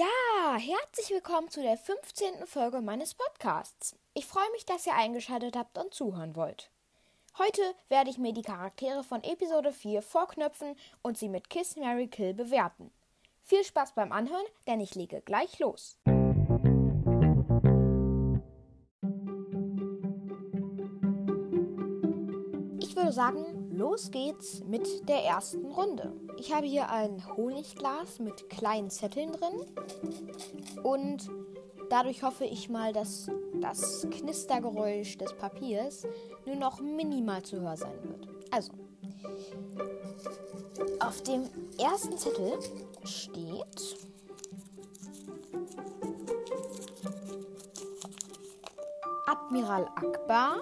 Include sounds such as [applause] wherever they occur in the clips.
Ja, herzlich willkommen zu der 15. Folge meines Podcasts. Ich freue mich, dass ihr eingeschaltet habt und zuhören wollt. Heute werde ich mir die Charaktere von Episode 4 vorknöpfen und sie mit Kiss Mary Kill bewerten. Viel Spaß beim Anhören, denn ich lege gleich los. Ich würde sagen, los geht's mit der ersten Runde. Ich habe hier ein Honigglas mit kleinen Zetteln drin und dadurch hoffe ich mal, dass das Knistergeräusch des Papiers nur noch minimal zu hören sein wird. Also, auf dem ersten Zettel steht Admiral Akbar.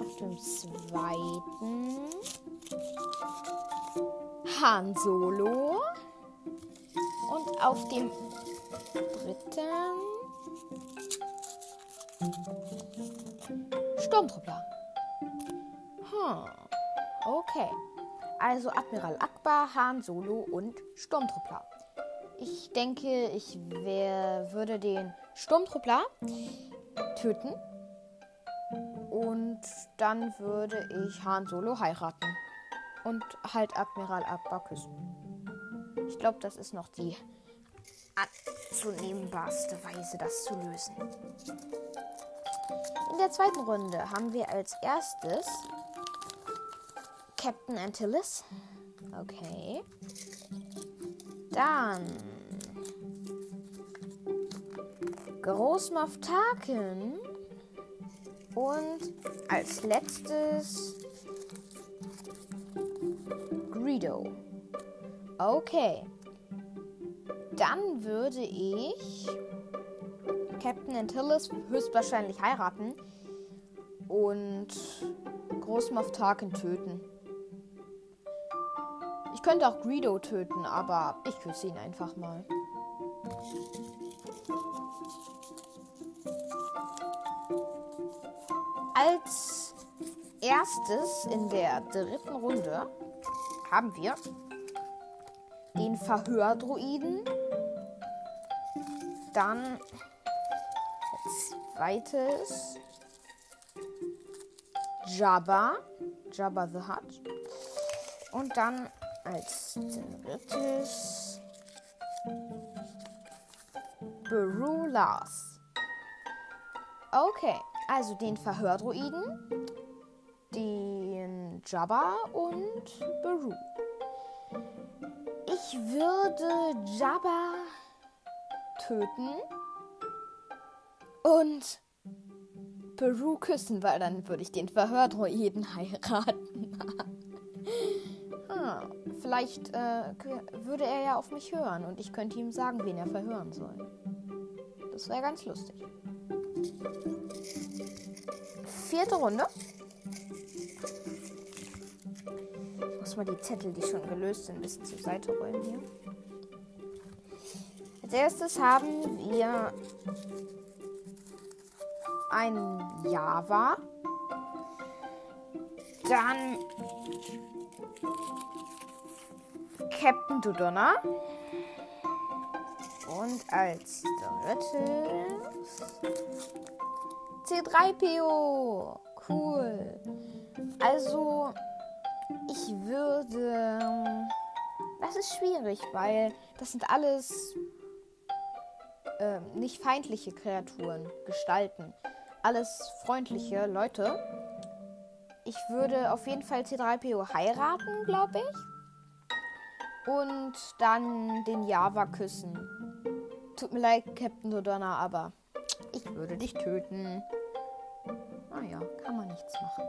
Auf dem zweiten Han Solo. Und auf dem dritten Sturmtruppler. Hm. Okay. Also Admiral Akbar, Han Solo und Sturmtruppler. Ich denke, ich wär, würde den Sturmtruppler töten. Und dann würde ich Han Solo heiraten. Und halt Admiral küssen. Ich glaube, das ist noch die anzunehmbarste Weise, das zu lösen. In der zweiten Runde haben wir als erstes Captain Antilles. Okay. Dann Großmoff Tarkin. Und als letztes Greedo. Okay. Dann würde ich Captain Antilles höchstwahrscheinlich heiraten und Großmoff Tarkin töten. Ich könnte auch Greedo töten, aber ich küsse ihn einfach mal. Als erstes in der dritten Runde haben wir den Verhördruiden. Dann zweites Jabba, Jabba the Hutt. Und dann als drittes Beru Lars. Okay, also den Verhördruiden, den Jabba und Beru. Ich würde Jabba töten und Peru küssen, weil dann würde ich den Verhördroiden heiraten. ah, [laughs] vielleicht äh, würde er ja auf mich hören und ich könnte ihm sagen, wen er verhören soll. Das wäre ganz lustig. Vierte Runde. Ich muss mal die Zettel, die schon gelöst sind, ein bisschen zur Seite räumen hier. Als erstes haben wir ein Java. Dann Captain Dodonna. Und als drittes C3PO. Cool. Also, ich würde. Das ist schwierig, weil das sind alles äh, nicht feindliche Kreaturen, Gestalten alles freundliche Leute. Ich würde auf jeden Fall C3PO heiraten, glaube ich. Und dann den Java küssen. Tut mir leid, Captain Dodonna, aber ich würde dich töten. Naja, kann man nichts machen.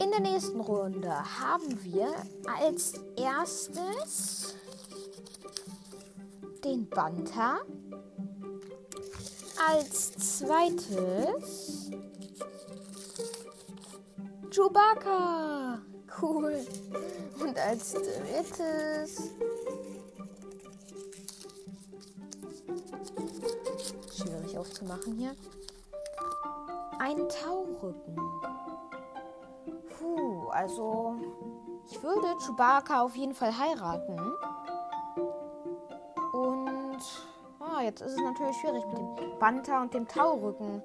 In der nächsten Runde haben wir als erstes den Banta. Als zweites Chewbacca. Cool. Und als drittes aufzumachen hier. einen Taurücken. Puh, also ich würde Chewbacca auf jeden Fall heiraten. Und ah, jetzt ist es natürlich schwierig mit dem Banta und dem Taurücken.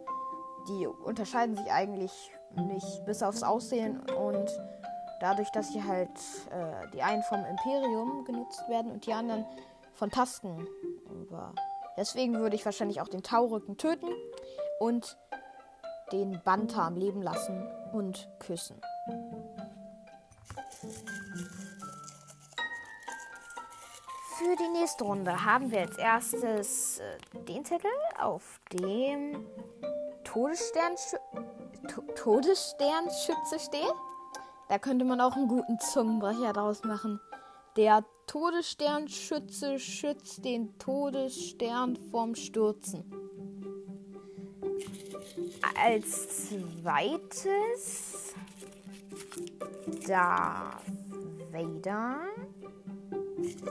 Die unterscheiden sich eigentlich nicht bis aufs Aussehen und dadurch, dass sie halt äh, die einen vom Imperium genutzt werden und die anderen von Tasken. Aber deswegen würde ich wahrscheinlich auch den Taurücken töten und den Banta am Leben lassen und küssen. Für die nächste Runde haben wir als erstes äh, den Zettel, auf dem Todessternschü to Todessternschütze steht. Da könnte man auch einen guten Zungenbrecher draus machen. Der Todessternschütze schützt den Todesstern vom Stürzen. Als zweites Darth Vader.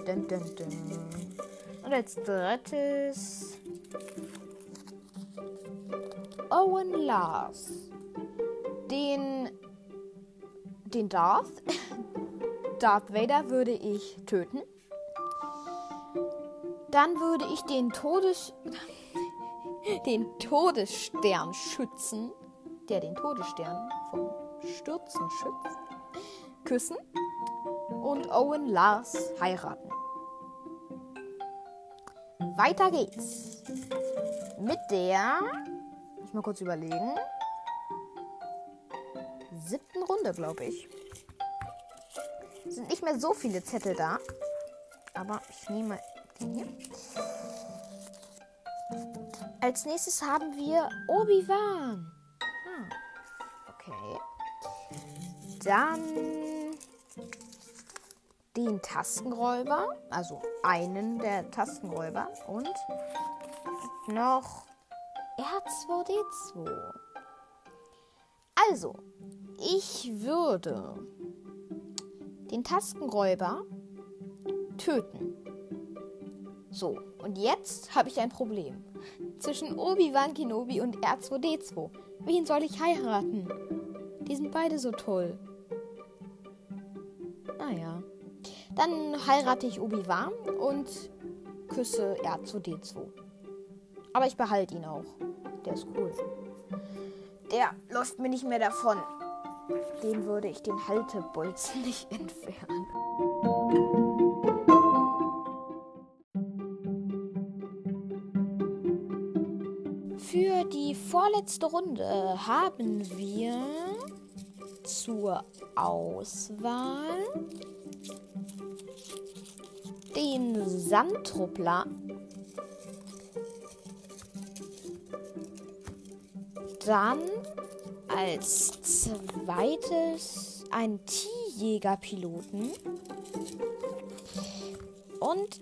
Dun, dun, dun. Und als drittes Owen Lars. Den, den Darth. [laughs] Darth Vader würde ich töten. Dann würde ich den Todes [laughs] den Todesstern schützen, der den Todesstern vom Stürzen schützt, küssen und Owen Lars heiraten. Weiter geht's mit der, muss mal kurz überlegen, siebten Runde, glaube ich. Sind nicht mehr so viele Zettel da, aber ich nehme den hier. Als nächstes haben wir Obi-Wan. Hm. Okay. Dann den Tastenräuber, also einen der Tastenräuber und noch R2D2. Also, ich würde den Tastenräuber töten. So, und jetzt habe ich ein Problem. Zwischen Obi-Wan Kenobi und R2D2. Wen soll ich heiraten? Die sind beide so toll. Naja. Dann heirate ich Obi-Wan und küsse R2D2. Aber ich behalte ihn auch. Der ist cool. Der läuft mir nicht mehr davon. Den würde ich den Haltebolzen nicht entfernen. Für die vorletzte Runde haben wir zur Auswahl den Sandtruppler. Dann als zweites einen Tierjägerpiloten. Und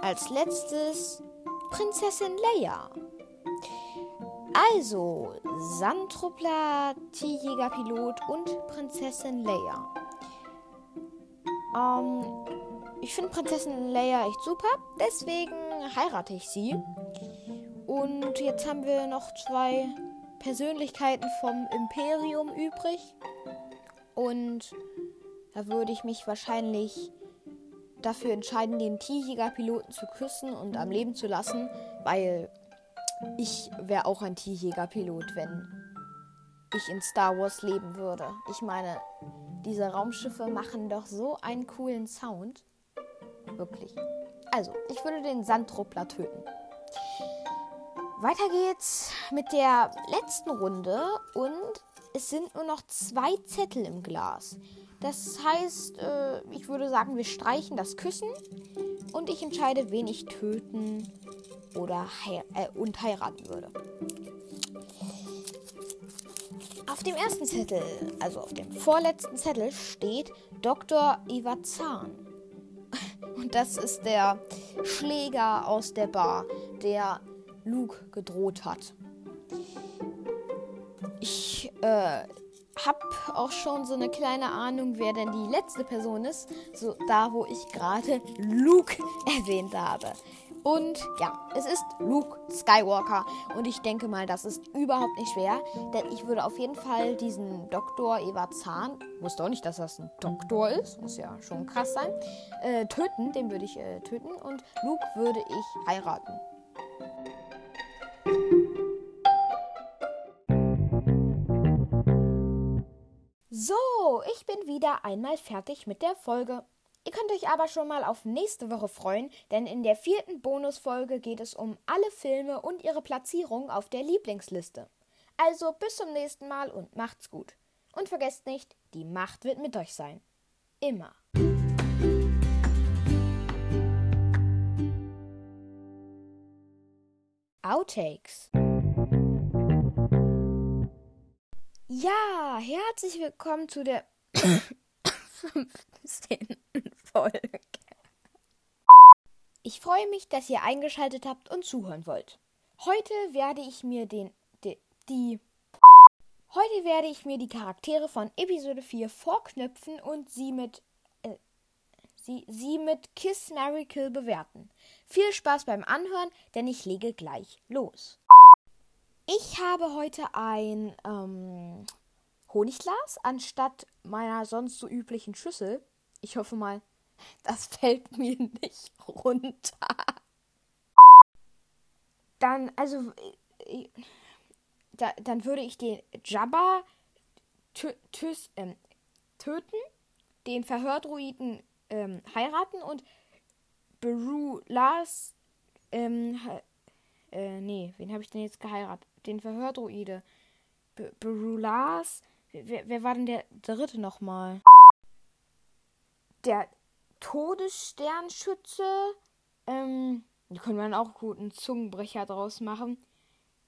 als letztes Prinzessin Leia. Also, Sandtruppler, Tierjägerpilot und Prinzessin Leia. Ähm, ich finde Prinzessin Leia echt super, deswegen heirate ich sie. Und jetzt haben wir noch zwei Persönlichkeiten vom Imperium übrig. Und da würde ich mich wahrscheinlich dafür entscheiden, den Tierjägerpiloten zu küssen und am Leben zu lassen, weil ich wäre auch ein Tierjägerpilot, wenn ich in Star Wars leben würde. Ich meine, diese Raumschiffe machen doch so einen coolen Sound. Wirklich. Also, ich würde den Sandtruppler töten. Weiter geht's mit der letzten Runde und es sind nur noch zwei Zettel im Glas. Das heißt, äh, ich würde sagen, wir streichen das Küssen und ich entscheide, wen ich töten oder hei äh, und heiraten würde. Auf dem ersten Zettel, also auf dem vorletzten Zettel, steht Dr. Iwazan. [laughs] Und das ist der Schläger aus der Bar, der Luke gedroht hat. Ich äh, habe auch schon so eine kleine Ahnung, wer denn die letzte Person ist, so da wo ich gerade Luke [laughs] erwähnt habe. Und ja, es ist Luke Skywalker. Und ich denke mal, das ist überhaupt nicht schwer. Denn ich würde auf jeden Fall diesen Doktor Eva Zahn, wusste auch nicht, dass das ein Doktor ist, muss ja schon krass sein, äh, töten. Den würde ich äh, töten. Und Luke würde ich heiraten. So, ich bin wieder einmal fertig mit der Folge. Ihr könnt euch aber schon mal auf nächste Woche freuen, denn in der vierten Bonusfolge geht es um alle Filme und ihre Platzierung auf der Lieblingsliste. Also bis zum nächsten Mal und macht's gut. Und vergesst nicht, die Macht wird mit euch sein. Immer. Outtakes. Ja, herzlich willkommen zu der [coughs] 15. Folge. Ich freue mich, dass ihr eingeschaltet habt und zuhören wollt. Heute werde ich mir den die, die Heute werde ich mir die Charaktere von Episode 4 vorknöpfen und sie mit äh, sie, sie mit Kiss Mary Kill bewerten. Viel Spaß beim Anhören, denn ich lege gleich los. Ich habe heute ein ähm, Honigglas anstatt meiner sonst so üblichen Schüssel. Ich hoffe mal, das [laughs] fällt mir nicht runter. Dann, also, äh, da, dann würde ich den Jabba tös, ähm, töten, den Verhördruiden ähm, heiraten und Beru Lars, ähm, äh, nee, wen habe ich denn jetzt geheiratet? Den Verhördruide. Beru Lars, wer, wer war denn der dritte nochmal? Der Todessternschütze. Ähm, da können wir dann auch gut einen Zungenbrecher draus machen.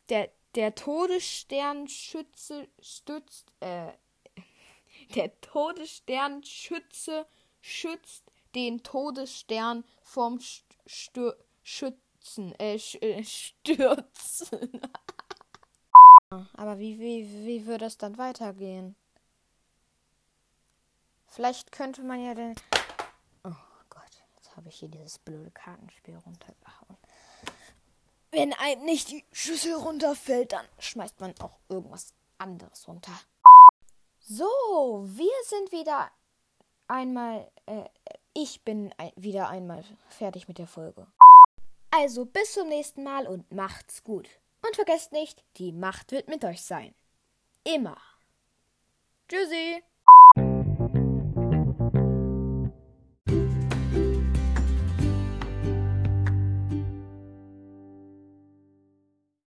Der, der Todessternschütze stützt, äh, [laughs] der Todessternschütze schützt den Todesstern vom Stür Schützen, äh, äh, Stürzen. [laughs] Aber wie, wie, wie würde es dann weitergehen? Vielleicht könnte man ja den. Oh Gott, jetzt habe ich hier dieses blöde Kartenspiel runtergehauen. Wenn einem nicht die Schüssel runterfällt, dann schmeißt man auch irgendwas anderes runter. So, wir sind wieder einmal. Äh, ich bin ein, wieder einmal fertig mit der Folge. Also bis zum nächsten Mal und macht's gut. Und vergesst nicht, die Macht wird mit euch sein. Immer. Tschüssi.